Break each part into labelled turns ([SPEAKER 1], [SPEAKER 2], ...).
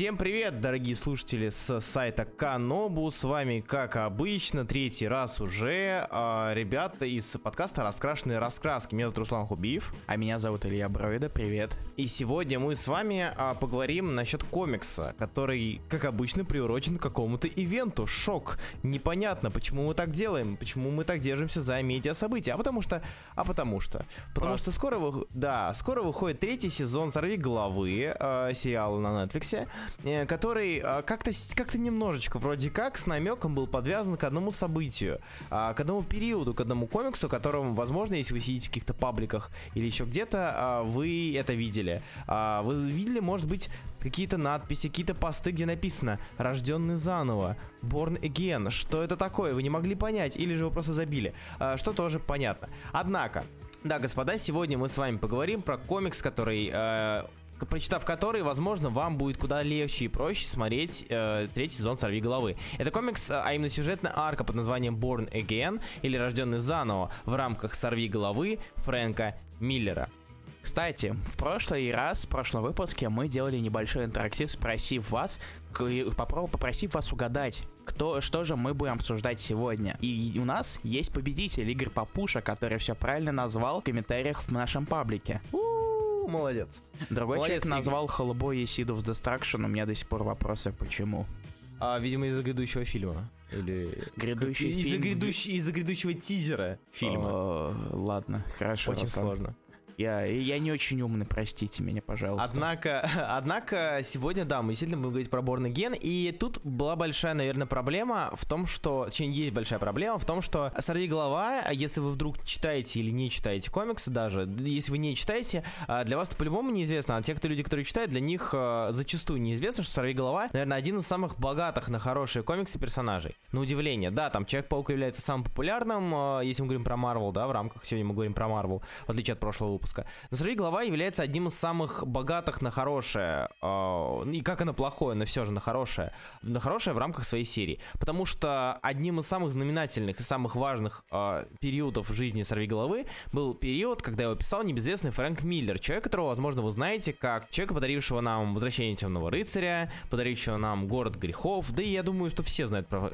[SPEAKER 1] Всем привет, дорогие слушатели с сайта Канобу. С вами, как обычно, третий раз уже э, ребята из подкаста «Раскрашенные раскраски». Меня зовут Руслан Хубиев.
[SPEAKER 2] А меня зовут Илья Бровида, привет.
[SPEAKER 1] И сегодня мы с вами э, поговорим насчет комикса, который, как обычно, приурочен к какому-то ивенту. Шок. Непонятно, почему мы так делаем, почему мы так держимся за медиа-события. А потому что... А потому что... Потому Просто. что скоро, вы, да, скоро выходит третий сезон «Сорви головы» э, сериала на Netflix. Э, который э, как-то как немножечко вроде как с намеком был подвязан к одному событию, а, к одному периоду, к одному комиксу, которым, возможно, если вы сидите в каких-то пабликах или еще где-то, а, вы это видели. А, вы видели, может быть, какие-то надписи, какие-то посты, где написано «Рожденный заново», «Born Again». Что это такое? Вы не могли понять или же вы просто забили? Что тоже понятно. Однако, да, господа, сегодня мы с вами поговорим про комикс, который э, прочитав который, возможно, вам будет куда легче и проще смотреть э, третий сезон «Сорви головы». Это комикс, а именно сюжетная арка под названием «Born Again» или «Рожденный заново» в рамках «Сорви головы» Фрэнка Миллера.
[SPEAKER 2] Кстати, в прошлый раз, в прошлом выпуске мы делали небольшой интерактив, спросив вас, попросив вас угадать, кто, что же мы будем обсуждать сегодня. И у нас есть победитель Игорь Папуша, который все правильно назвал в комментариях в нашем паблике.
[SPEAKER 1] У молодец.
[SPEAKER 2] Другой молодец, человек назвал Холобой и Seed of Destruction, у меня до сих пор вопросы, почему.
[SPEAKER 1] А, видимо, из-за грядущего фильма. Или...
[SPEAKER 2] Грядущий
[SPEAKER 1] из-за фильм... Грядущий, из-за грядущего тизера фильма. О,
[SPEAKER 2] ладно, хорошо.
[SPEAKER 1] Очень сложно.
[SPEAKER 2] Я, я не очень умный, простите меня, пожалуйста.
[SPEAKER 1] Однако, однако сегодня, да, мы действительно будем говорить про Born Again, и тут была большая, наверное, проблема в том, что, точнее, есть большая проблема в том, что «Сорви голова», если вы вдруг читаете или не читаете комиксы даже, если вы не читаете, а, для вас по-любому неизвестно, а те, кто люди, которые читают, для них а, зачастую неизвестно, что «Сорви голова», наверное, один из самых богатых на хорошие комиксы персонажей. На удивление, да, там Человек-паук является самым популярным, а, если мы говорим про Марвел, да, в рамках, сегодня мы говорим про Марвел, в отличие от прошлого выпуска выпуска. Но «Сорви голова» является одним из самых богатых на хорошее, э, и как и на плохое, но все же на хорошее, на хорошее в рамках своей серии. Потому что одним из самых знаменательных и самых важных э, периодов в жизни «Сорви головы» был период, когда его писал небезвестный Фрэнк Миллер, человек, которого, возможно, вы знаете, как человека, подарившего нам «Возвращение темного рыцаря», подарившего нам «Город грехов», да и я думаю, что все знают про...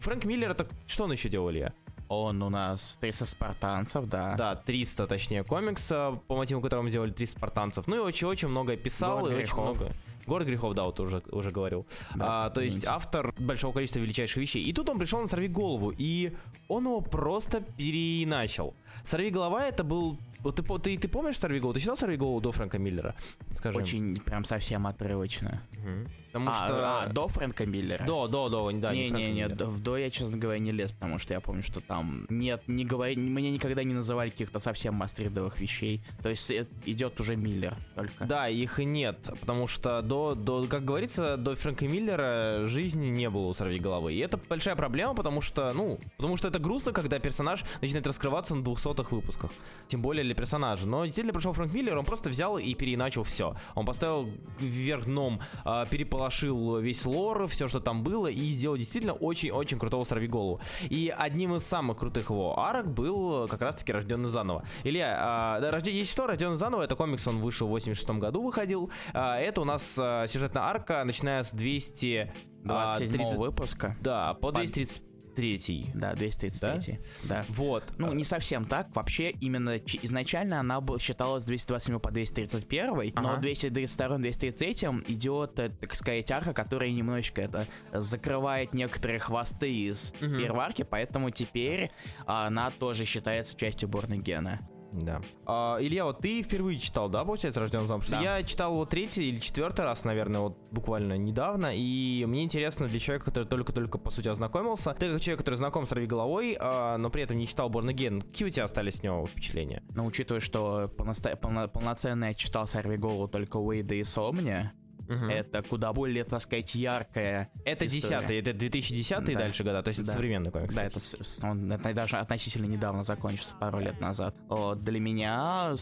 [SPEAKER 1] Фрэнк Миллер, это что он еще делал, Илья?
[SPEAKER 2] Он у нас 300 спартанцев, да.
[SPEAKER 1] Да, 300, точнее, комикса, по мотиву которого мы сделали 300 спартанцев. Ну и очень-очень много писал, Город и грехов. очень много... Город грехов, да, вот уже, уже говорил. Да, а, то есть автор большого количества величайших вещей. И тут он пришел на «Сорви голову», и он его просто переначал. «Сорви голова» это был вот ты, ты, ты помнишь «Сорви голову»? Ты читал «Сорви голову» до Фрэнка Миллера?
[SPEAKER 2] Скажи. Очень прям совсем отрывочно.
[SPEAKER 1] Угу.
[SPEAKER 2] Потому а, что... А, до Фрэнка Миллера?
[SPEAKER 1] До, до, до, да.
[SPEAKER 2] Не, не, не, не в до я, честно говоря, не лез, потому что я помню, что там нет, не говори, мне никогда не называли каких-то совсем мастридовых вещей. То есть идет уже Миллер только.
[SPEAKER 1] Да, их и нет, потому что до, до, как говорится, до Фрэнка Миллера жизни не было у Сорви головы. И это большая проблема, потому что, ну, потому что это грустно, когда персонаж начинает раскрываться на двухсотых выпусках. Тем более для персонажа. Но действительно пришел Фрэнк Миллер, он просто взял и переиначил все. Он поставил вверх дном, э, переположил переполошил весь лор, все, что там было, и сделал действительно очень-очень крутого сорвиголову. И одним из самых крутых его арок был как раз-таки «Рожденный заново». Илья, а, да, рожден... есть что, «Рожденный заново» — это комикс, он вышел в 86 году, выходил. А, это у нас а, сюжетная арка, начиная с 200...
[SPEAKER 2] 27 30... выпуска.
[SPEAKER 1] Да, по 230 233.
[SPEAKER 2] Да, 233.
[SPEAKER 1] Да. да. Вот.
[SPEAKER 2] Ну, не совсем так. Вообще, именно изначально она считалась 227 по 231, ага. но 232 233 идет, э, так сказать, арка, которая немножечко это закрывает некоторые хвосты из угу. перварки, поэтому теперь она тоже считается частью Борнегена.
[SPEAKER 1] Да. А, Илья, вот ты впервые читал, да, получается, «Рожденный замуж»? Да. Я читал вот третий или четвертый раз, наверное, вот буквально недавно, и мне интересно для человека, который только-только, по сути, ознакомился, ты как человек, который знаком с «Рви головой», а, но при этом не читал «Борн какие у тебя остались с него впечатления?
[SPEAKER 2] Ну, учитывая, что полно... полноценно я читал «Сорви голову» только Уэйда и Сомния, Угу. Это куда более, так сказать, яркая
[SPEAKER 1] Это десятый, это 2010 да. и дальше года, то есть да. это современный комикс.
[SPEAKER 2] Да, это, он, это даже относительно недавно закончился, пару лет назад. Вот, для меня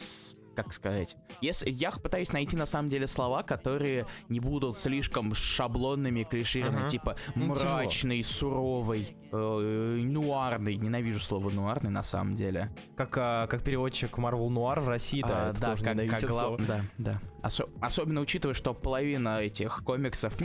[SPEAKER 2] как сказать, если я пытаюсь найти на самом деле слова, которые не будут слишком шаблонными, клишированными, uh-huh. типа ну, мрачный, суровый, э, нуарный. Ненавижу слово нуарный на самом деле.
[SPEAKER 1] Как а, как переводчик Marvel Noir в России, да, а, это да, тоже как, как глав...
[SPEAKER 2] да, да. Осо- особенно учитывая, что половина этих комиксов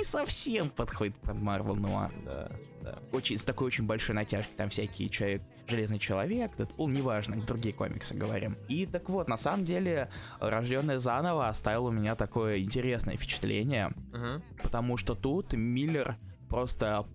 [SPEAKER 2] не совсем подходит под Marvel Noir. Да, да. Очень, с такой очень большой натяжкой. Там всякие человек, Железный Человек, Дэдпул, неважно, другие комиксы говорим. И так вот, на самом деле, Рожденный заново оставил у меня такое интересное впечатление, угу. потому что тут Миллер просто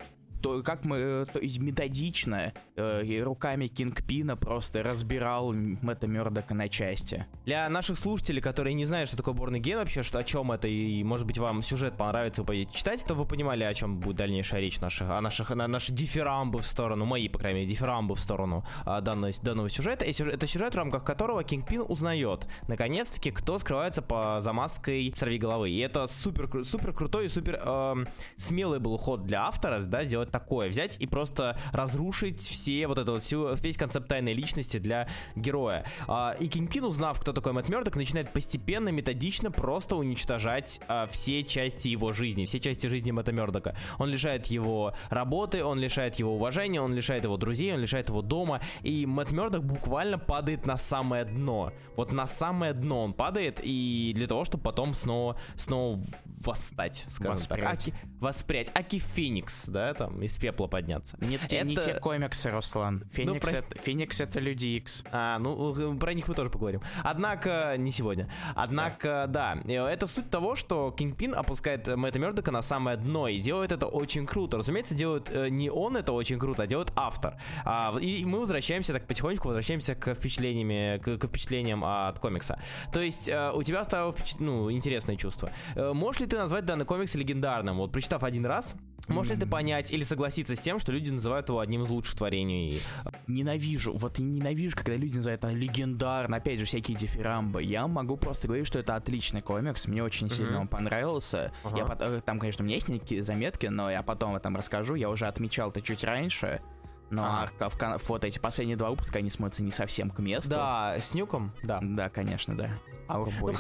[SPEAKER 2] то, как мы э, то методично э, руками Кингпина просто разбирал Мэтта Мёрдока на части.
[SPEAKER 1] Для наших слушателей, которые не знают, что такое Борный Ген вообще, что о чем это, и может быть вам сюжет понравится, вы пойдете читать, то вы понимали, о чем будет дальнейшая речь наших, о наших, на наши дифирамбы в сторону, мои, по крайней мере, дифирамбы в сторону а, данного, данного сюжета. И сюжет, это сюжет, в рамках которого Кингпин узнает, наконец-таки, кто скрывается по замазкой сорви головы. И это супер, супер крутой и супер э, смелый был ход для автора, да, сделать такое, взять и просто разрушить все вот это вот, всю, весь концепт тайной личности для героя. А, и Кингпин, узнав, кто такой Мэтт Мёрдок, начинает постепенно, методично просто уничтожать а, все части его жизни, все части жизни Мэтта Мёрдока. Он лишает его работы, он лишает его уважения, он лишает его друзей, он лишает его дома, и Мэтт Мёрдок буквально падает на самое дно. Вот на самое дно он падает, и для того, чтобы потом снова, снова восстать, скажем воспрять. так. Аки, воспрять. Аки Феникс, да, там, из пепла подняться.
[SPEAKER 2] Не, это... не те комиксы, Руслан. Ну, Феникс, ну, про... это, Феникс это Люди Икс.
[SPEAKER 1] А, ну, про них мы тоже поговорим. Однако, не сегодня. Однако, да, да это суть того, что Кингпин опускает Мэтта Мёрдока на самое дно, и делает это очень круто. Разумеется, делает э, не он это очень круто, а делает автор. А, и мы возвращаемся так потихонечку, возвращаемся к впечатлениями, к, к впечатлениям от комикса. То есть, э, у тебя стало ну, интересное чувство. Э, можешь ли ты назвать данный комикс легендарным? Вот, прочитав один раз, можешь ли ты понять или согласиться с тем, что люди называют его одним из лучших творений?
[SPEAKER 2] Ненавижу, вот ненавижу, когда люди называют это легендарно, опять же, всякие дифирамбы. Я могу просто говорить, что это отличный комикс, мне очень сильно он понравился. Uh-huh. Я потом, там, конечно, у меня есть некие заметки, но я потом об этом расскажу. Я уже отмечал это чуть раньше. Но а. в, вот эти последние два выпуска, они смотрятся не совсем к месту.
[SPEAKER 1] Да, с Нюком, да.
[SPEAKER 2] Да, конечно, да. Our
[SPEAKER 1] Ну,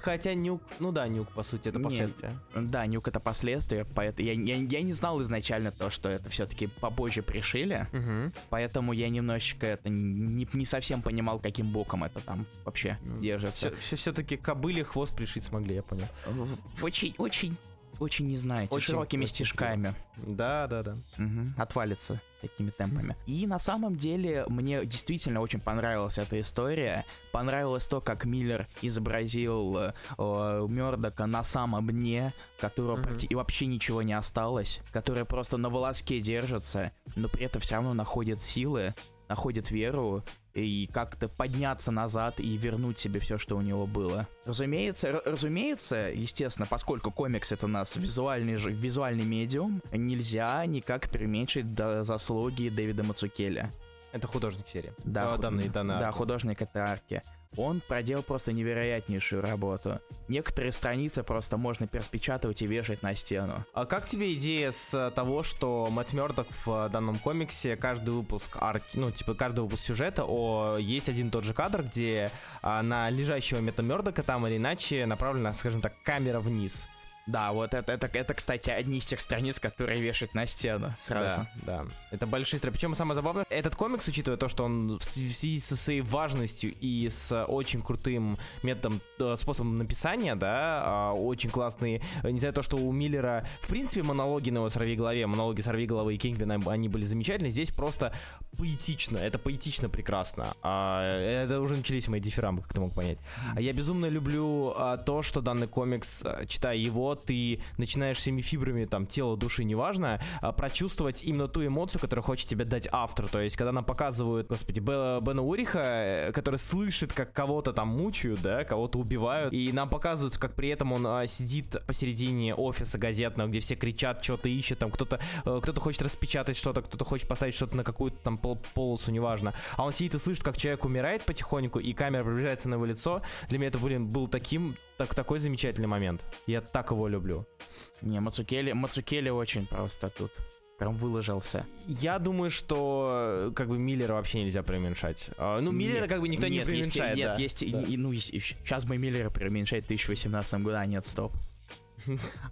[SPEAKER 1] хотя Нюк, ну да, Нюк, по сути, это последствия.
[SPEAKER 2] Нет, да, Нюк это последствия, поэтому я, я, я не знал изначально то, что это все-таки попозже пришили, угу. поэтому я немножечко это не, не совсем понимал, каким боком это там вообще держится.
[SPEAKER 1] Все, все-таки кобыле хвост пришить смогли, я понял.
[SPEAKER 2] Очень, очень очень не знаете, очень, широкими очень стежками.
[SPEAKER 1] Да, да, да.
[SPEAKER 2] Угу. Отвалится такими темпами. И на самом деле мне действительно очень понравилась эта история. Понравилось то, как Миллер изобразил э, Мёрдока на самом дне, которого mm-hmm. и вообще ничего не осталось, которая просто на волоске держится, но при этом все равно находит силы, находит веру и как-то подняться назад и вернуть себе все, что у него было. Разумеется, разумеется, естественно, поскольку комикс это у нас визуальный, визуальный медиум, нельзя никак переменьшить до заслуги Дэвида Мацукеля.
[SPEAKER 1] Это художник серии.
[SPEAKER 2] Да, худ... данные, данные да, художник этой арки. Он проделал просто невероятнейшую работу. Некоторые страницы просто можно перспечатывать и вешать на стену.
[SPEAKER 1] А как тебе идея с того, что Мэтт Мёрдок в данном комиксе каждый выпуск арки, ну, типа каждый выпуск сюжета, о, есть один тот же кадр, где а, на лежащего Мэтта Мёрдока там или иначе направлена, скажем так, камера вниз.
[SPEAKER 2] Да, вот это, это, это, кстати, одни из тех страниц, которые вешают на стену сразу.
[SPEAKER 1] Да, да. Это большие страницы. Причем самое забавное, этот комикс, учитывая то, что он в связи со своей важностью и с очень крутым методом, э, способом написания, да, а, очень классные, не знаю, то, что у Миллера, в принципе, монологи на его сорви голове, монологи сорви головы и Кингпина, они были замечательны. Здесь просто поэтично, это поэтично прекрасно. А, это уже начались мои дифирамбы, как ты мог понять. А я безумно люблю то, что данный комикс, читая его, ты начинаешь всеми фибрами там тела, души, неважно, а, прочувствовать именно ту эмоцию, которую хочет тебе дать автор. То есть, когда нам показывают, господи, Бена Уриха, э, который слышит, как кого-то там мучают, да, кого-то убивают, и нам показывают, как при этом он а, сидит посередине офиса газетного, где все кричат, что-то ищет, там кто-то э, кто-то хочет распечатать что-то, кто-то хочет поставить что-то на какую-то там пол полосу, неважно. А он сидит и слышит, как человек умирает потихоньку, и камера приближается на его лицо. Для меня это, блин, был таким так, такой замечательный момент. Я так его люблю.
[SPEAKER 2] Не, Мацукели, Мацукели очень просто тут. прям выложился.
[SPEAKER 1] Я думаю, что как бы Миллера вообще нельзя преуменьшать. А, ну, Миллера
[SPEAKER 2] Нет,
[SPEAKER 1] как бы никто не
[SPEAKER 2] нет, есть-
[SPEAKER 1] преуменьшает.
[SPEAKER 2] Нет,
[SPEAKER 1] да.
[SPEAKER 2] есть, и-
[SPEAKER 1] Да.
[SPEAKER 2] и- ну, есть- сейчас бы Миллера преуменьшать в 2018 году, а нет, стоп.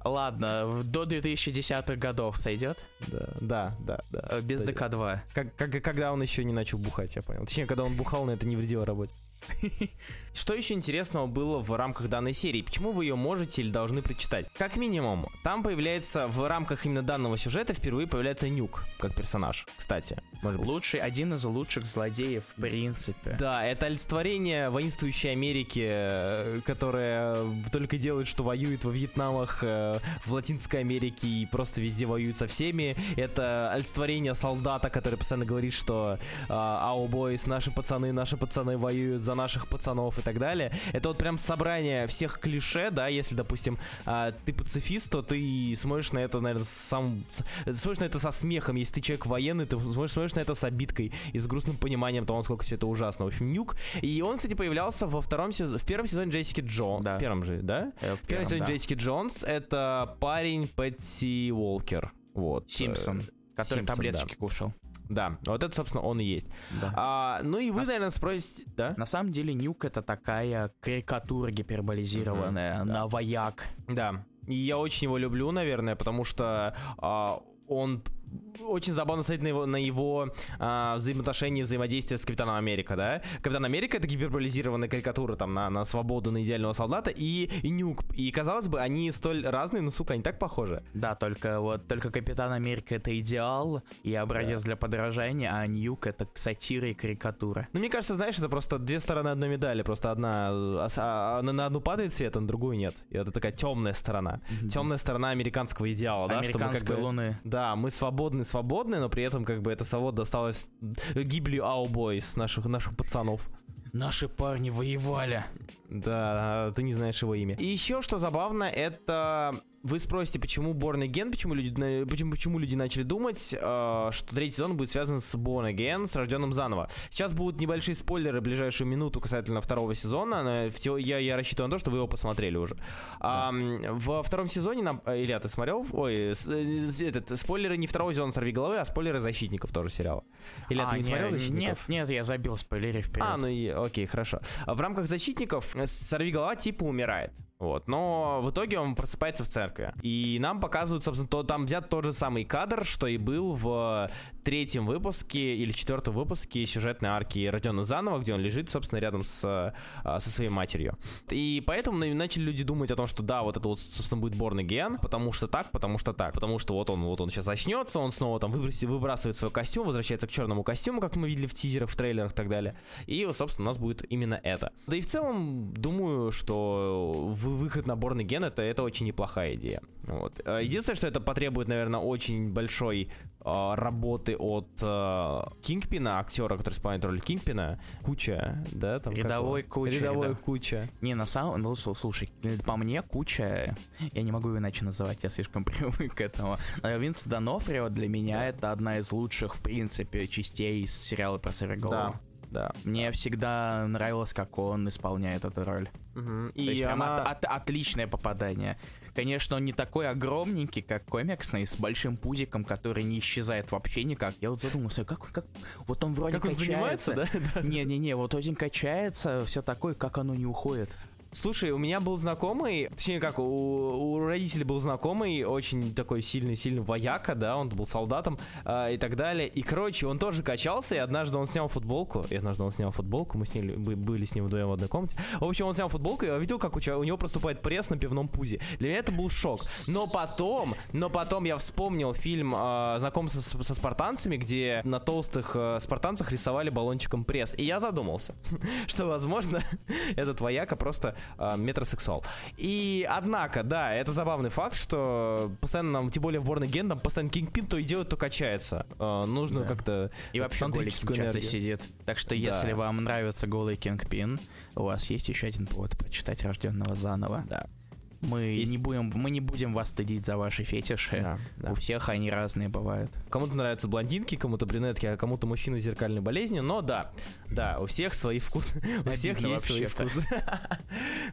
[SPEAKER 2] Ладно, до 2010 годов сойдет?
[SPEAKER 1] Да, да, да, да.
[SPEAKER 2] Э, Без
[SPEAKER 1] Сойдет.
[SPEAKER 2] ДК-2.
[SPEAKER 1] Как, как- когда он еще не начал бухать, я понял. Точнее, когда он бухал, но это не вредило работе. Что еще интересного было в рамках данной серии? Почему вы ее можете или должны прочитать? Как минимум, там появляется в рамках именно данного сюжета впервые появляется Нюк как персонаж, кстати. Может быть.
[SPEAKER 2] Лучший, один из лучших злодеев, в принципе.
[SPEAKER 1] Да, это олицетворение воинствующей Америки, э, которая только делает, что воюет во Вьетнамах, э, в Латинской Америке и просто везде воюет со всеми. Это олицетворение солдата, который постоянно говорит, что «Ау, бойс, наши пацаны, наши пацаны воюют за наших пацанов» и так далее. Это вот прям собрание всех клише, да, если, допустим, а, ты пацифист, то ты смотришь на это, наверное, сам... Смотришь на это со смехом, если ты человек военный, ты смотришь, смотришь на это с обидкой и с грустным пониманием того, насколько все это ужасно. В общем, Нюк. И он, кстати, появлялся во втором сезоне, в первом сезоне Джессики Джонс.
[SPEAKER 2] Да.
[SPEAKER 1] В первом же, да?
[SPEAKER 2] Э, в
[SPEAKER 1] В первом сезоне
[SPEAKER 2] да.
[SPEAKER 1] Джессики Джонс это парень Пэтси Уолкер. Вот.
[SPEAKER 2] Симпсон,
[SPEAKER 1] Э,
[SPEAKER 2] который
[SPEAKER 1] Симпсон,
[SPEAKER 2] таблеточки кушал.
[SPEAKER 1] Да, вот это, собственно, он и есть.
[SPEAKER 2] Да.
[SPEAKER 1] А, ну и вы,
[SPEAKER 2] А с-
[SPEAKER 1] наверное, спросите, да?
[SPEAKER 2] На самом деле Нюк это такая карикатура гиперболизированная на вояк.
[SPEAKER 1] Да. И я очень его люблю, наверное, потому что а, он очень забавно смотреть на его, на его а, взаимоотношения, взаимодействие с Капитаном Америка, да? Капитан Америка это гиперболизированная карикатура там на, на свободу, на идеального солдата и, и Нюк. И казалось бы, они столь разные, но, сука, они так похожи.
[SPEAKER 2] Да, только вот только Капитан Америка это идеал и образец для подражания, а Ньюк это сатира и карикатура.
[SPEAKER 1] Ну, мне кажется, знаешь, это просто две стороны одной медали. Просто одна а, а, на, одну падает свет, а на другую нет. И это такая темная сторона. Темная сторона американского идеала, да? что мы как
[SPEAKER 2] Американской
[SPEAKER 1] бы-
[SPEAKER 2] луны.
[SPEAKER 1] Да, мы свободны, свободны, но при этом как бы эта свобода досталась гибелью аубойс, наших, наших пацанов.
[SPEAKER 2] Наши парни воевали.
[SPEAKER 1] Да, ты не знаешь его имя. И еще что забавно, это вы спросите, почему Born Again, почему люди, почему, почему люди начали думать, э, что третий сезон будет связан с Born Again, с рожденным заново. Сейчас будут небольшие спойлеры в ближайшую минуту касательно второго сезона. но в я, я рассчитываю на то, что вы его посмотрели уже. А, м, во втором сезоне нам... э, Илья, ты смотрел? Ой, с- э, с- этот, спойлеры не второго сезона «Сорви головы», а спойлеры «Защитников» тоже сериала. Илья,
[SPEAKER 2] А,
[SPEAKER 1] ты не,
[SPEAKER 2] не-
[SPEAKER 1] смотрел
[SPEAKER 2] Нет,
[SPEAKER 1] «Защитников»?
[SPEAKER 2] нет, я забил спойлеры вперед.
[SPEAKER 1] А, ну и окей, хорошо. А В рамках защитников сорвиголова типа умирает. Вот. Но в итоге он просыпается в церкви. И нам показывают, собственно, то, там взят тот же самый кадр, что и был в третьем выпуске или четвертом выпуске сюжетной арки «Рожденный заново», где он лежит, собственно, рядом с, а, со своей матерью. И поэтому на- начали люди думать о том, что да, вот это вот, собственно, будет Born Again, потому что так, потому что так, потому что вот он, вот он сейчас очнется, он снова там выброси- выбрасывает свой костюм, возвращается к черному костюму, как мы видели в тизерах, в трейлерах и так далее. И, собственно, у нас будет именно это. Да и в целом, думаю, что вы- выход на Born Again это, это очень неплохая идея. Вот. А Единственное, что это потребует, наверное, очень большой а, работы от а, Кингпина, актера, который исполняет роль Кингпина, куча, да, там
[SPEAKER 2] Рядовой куча,
[SPEAKER 1] рядовой
[SPEAKER 2] да.
[SPEAKER 1] куча.
[SPEAKER 2] Не, на самом ну, слу- слушай, э, по мне куча, я не могу его иначе называть, я слишком привык к этому. Но Винс Донофрио для меня это одна из лучших, в принципе, частей из сериала про Сорвиголову.
[SPEAKER 1] Да, да.
[SPEAKER 2] Мне всегда нравилось, как он исполняет эту роль.
[SPEAKER 1] Мгм.
[SPEAKER 2] То есть
[SPEAKER 1] И
[SPEAKER 2] прям
[SPEAKER 1] она...
[SPEAKER 2] от- от- отличное попадание. Конечно, он не такой огромненький, как комиксный, с большим пузиком, который не исчезает вообще никак. Я вот задумался, как, как вот он вроде
[SPEAKER 1] Как он
[SPEAKER 2] качается.
[SPEAKER 1] занимается, да?
[SPEAKER 2] Не-не-не, вот один качается, все такое, как оно не уходит.
[SPEAKER 1] Слушай, у меня был знакомый, точнее как, у, у родителей был знакомый, очень такой сильный-сильный вояка, да, он был солдатом а, и так далее. И, короче, он тоже качался, и однажды он снял футболку, и однажды он снял футболку, мы с ним бы- были с ним вдвоем в одной комнате. В общем, он снял футболку, и я видел, как у, у него проступает пресс на пивном пузе. Для меня это был шок. Но потом, но потом я вспомнил фильм а, «Знакомство с- со спартанцами», где на толстых а, спартанцах рисовали баллончиком пресс. И я задумался, что, возможно, этот вояка просто а, метросексуал. И, однако, да, это забавный факт, что постоянно нам, тем более в Born Again, там постоянно Кингпин то и делает, то качается. А, нужно
[SPEAKER 2] Да.
[SPEAKER 1] как-то
[SPEAKER 2] И вообще
[SPEAKER 1] тантрическую
[SPEAKER 2] часто сидит. Так что
[SPEAKER 1] Да.
[SPEAKER 2] если вам нравится голый Кингпин, у вас есть еще один повод прочитать Рожденного заново.
[SPEAKER 1] Да.
[SPEAKER 2] Мы
[SPEAKER 1] Есть-
[SPEAKER 2] не будем, мы не будем вас стыдить за ваши фетиши.
[SPEAKER 1] Да, да.
[SPEAKER 2] У всех они разные бывают.
[SPEAKER 1] Кому-то нравятся блондинки, кому-то брюнетки, а кому-то мужчины с зеркальной болезнью. Но да, да, у всех свои вкусы. У всех есть свои вкусы.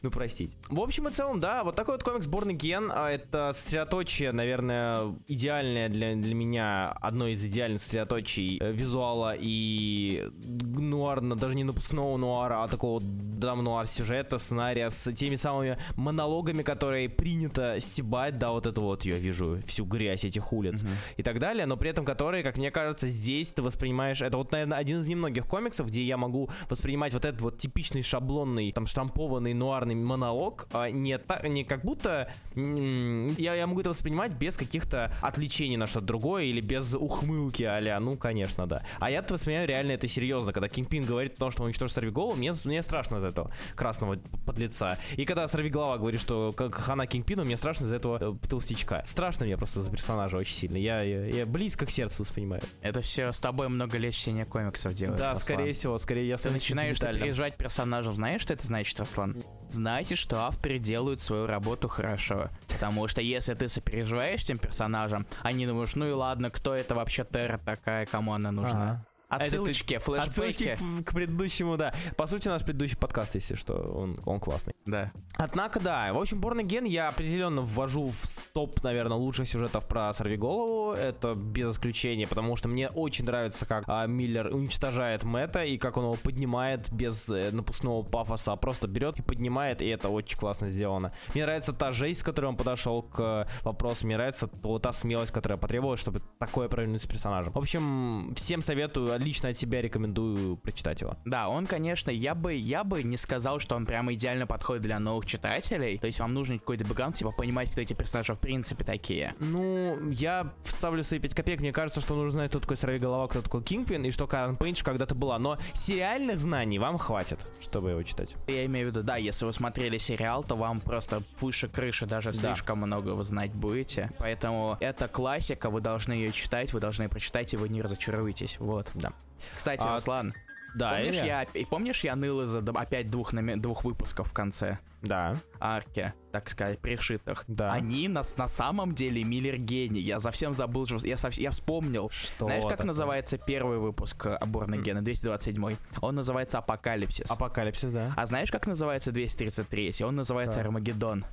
[SPEAKER 1] Ну, простите. В общем и целом, да, вот такой вот комикс Born Again. а, Это сосредоточие, наверное, идеальное для, для меня, одно из идеальных сосредоточий э, визуала и нуарно, даже не напускного нуара, а такого драм-нуар сюжета, сценария с теми самыми монологами, которые принято стебать, да, вот это вот, я вижу всю грязь этих улиц и так далее, но при этом которые, как мне кажется, здесь ты воспринимаешь, это вот, наверное, один из немногих комиксов, где я могу воспринимать вот этот вот типичный шаблонный, там, штампованный нуарный монолог, а не, та- не как будто я, я могу это воспринимать без каких-то отвлечений на что-то другое или без ухмылки а ну, конечно, да. А я-то воспринимаю реально это серьезно, когда Кингпин говорит о том, что он уничтожит Сорвиголову, мне, мне страшно из этого красного подлеца. И когда Сорвиголова говорит, что хана Кингпину, мне страшно из-за этого э, толстячка. Страшно мне просто за персонажа очень сильно. Я, я, я близко к сердцу воспринимаю.
[SPEAKER 2] Это все с тобой много лет чтения комиксов делает.
[SPEAKER 1] да,
[SPEAKER 2] Руслан.
[SPEAKER 1] скорее всего, скорее я
[SPEAKER 2] Ты начинаешь
[SPEAKER 1] сентиментальным.
[SPEAKER 2] сопереживать персонажев. Знаешь, что это значит, Руслан? Знаете, что авторы делают свою работу хорошо. Потому что если ты сопереживаешь тем персонажам, они думают, ну и ладно, кто это вообще Терра такая, кому она нужна?
[SPEAKER 1] Ты-
[SPEAKER 2] Отсылочки,
[SPEAKER 1] Отсылочки
[SPEAKER 2] флешбеки.
[SPEAKER 1] к, к предыдущему, да. По сути, наш предыдущий подкаст, если что, он, он классный.
[SPEAKER 2] Да.
[SPEAKER 1] Однако, да, в общем, Again я определенно ввожу в топ, наверное, лучших сюжетов про Сорвиголову. Это без исключения, потому что мне очень нравится, как а, Миллер уничтожает Мэтта и как он его поднимает без э, напускного пафоса, а просто берет и поднимает, и это очень классно сделано. Мне нравится та жесть, с которой он подошел к э, вопросу, мне нравится то- та смелость, которая потребовалась, чтобы такое провернуть с персонажем. В общем, всем советую, лично от себя рекомендую прочитать его.
[SPEAKER 2] Да, он, конечно, я бы, я бы не сказал, что он прямо идеально подходит для новых читателей. То есть вам нужен какой-то бэкграунд, типа понимать, кто эти персонажи в принципе такие.
[SPEAKER 1] Ну, я вставлю свои 5 копеек. Мне кажется, что нужно знать, кто такой Сорвиголова, кто такой Кингпин, и что Карен Пейдж когда-то была. Но сериальных знаний вам хватит, чтобы его читать.
[SPEAKER 2] Я имею в виду, да, если вы смотрели сериал, то вам просто выше крыши даже
[SPEAKER 1] Да.
[SPEAKER 2] слишком много вы знать будете. Поэтому это классика, вы должны ее читать, вы должны прочитать, и вы не разочаруетесь. Вот.
[SPEAKER 1] Да.
[SPEAKER 2] Кстати,
[SPEAKER 1] А,
[SPEAKER 2] Руслан,
[SPEAKER 1] Да,
[SPEAKER 2] помнишь,
[SPEAKER 1] Илья?
[SPEAKER 2] я, помнишь, я ныл из-за опять двух, двух выпусков в конце?
[SPEAKER 1] Да.
[SPEAKER 2] арке, так сказать, пришитых.
[SPEAKER 1] Да.
[SPEAKER 2] Они нас на самом деле Миллер гений. Я совсем забыл, что- я, совсем, я вспомнил.
[SPEAKER 1] Что
[SPEAKER 2] Знаешь, как
[SPEAKER 1] такое?
[SPEAKER 2] называется первый выпуск э, Борна Гена, 227 Он называется Апокалипсис.
[SPEAKER 1] Апокалипсис, да.
[SPEAKER 2] А знаешь, как называется 233 Он называется
[SPEAKER 1] Да.
[SPEAKER 2] Армагеддон.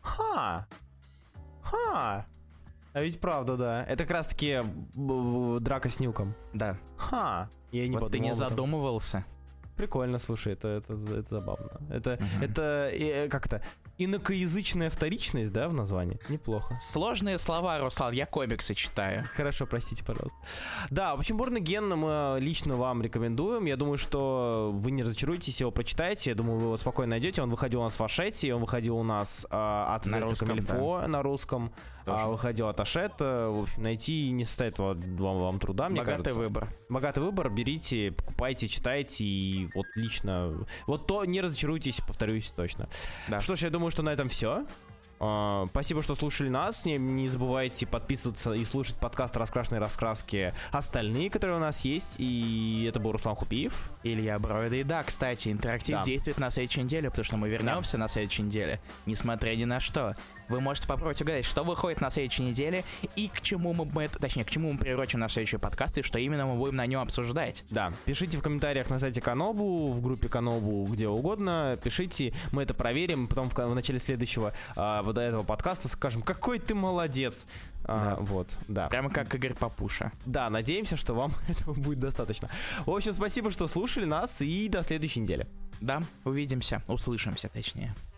[SPEAKER 1] Ха! Ха! А ведь правда, да. Это как раз таки б- б- драка с Нюком.
[SPEAKER 2] Да.
[SPEAKER 1] Ха! Я не
[SPEAKER 2] вот ты не задумывался.
[SPEAKER 1] Прикольно, слушай, это, это, это забавно. Это,
[SPEAKER 2] Мгм.
[SPEAKER 1] это э, как это, инокоязычная вторичность, да, в названии? Неплохо.
[SPEAKER 2] Сложные слова, Руслан, я комиксы читаю.
[SPEAKER 1] Хорошо, простите, пожалуйста. Да, в общем, Born Again мы лично вам рекомендуем. Я думаю, что вы не разочаруетесь, его прочитаете. Я думаю, вы его спокойно найдете. Он выходил у нас в Ашете, он выходил у нас а, от
[SPEAKER 2] На русском,
[SPEAKER 1] Камильфо на русском.
[SPEAKER 2] Тоже.
[SPEAKER 1] А, выходил от Ашета. В общем, найти не составит вам, вам, вам труда, мне
[SPEAKER 2] Богатый
[SPEAKER 1] кажется.
[SPEAKER 2] выбор.
[SPEAKER 1] Богатый выбор, берите, покупайте, читайте, и вот лично, вот то не разочаруйтесь, повторюсь точно.
[SPEAKER 2] Да.
[SPEAKER 1] Что ж, я думаю, что на этом все. Спасибо, что слушали нас. Не, не забывайте подписываться и слушать подкаст «Раскрашенные раскраски» остальные, которые у нас есть. И это был Руслан Хупиев.
[SPEAKER 2] Илья Броида. И да, кстати, интерактив
[SPEAKER 1] Да.
[SPEAKER 2] действует на следующей неделе, потому что мы вернемся на следующей неделе, несмотря ни на что. Вы можете попробовать угадать, что выходит на следующей неделе и к чему мы, мы- точнее, к чему мы приурочим наш следующий подкаст и что именно мы будем на нем обсуждать.
[SPEAKER 1] Да, пишите в комментариях на сайте Канобу, в группе Канобу, где угодно. Пишите, мы это проверим. Потом в, в начале следующего а, вот этого подкаста скажем, какой ты молодец. А,
[SPEAKER 2] Да.
[SPEAKER 1] Вот, да.
[SPEAKER 2] Прямо как Игорь Папуша.
[SPEAKER 1] Да, надеемся, что вам этого будет достаточно. В общем, спасибо, что слушали нас, и до следующей недели.
[SPEAKER 2] Да, увидимся, услышимся точнее.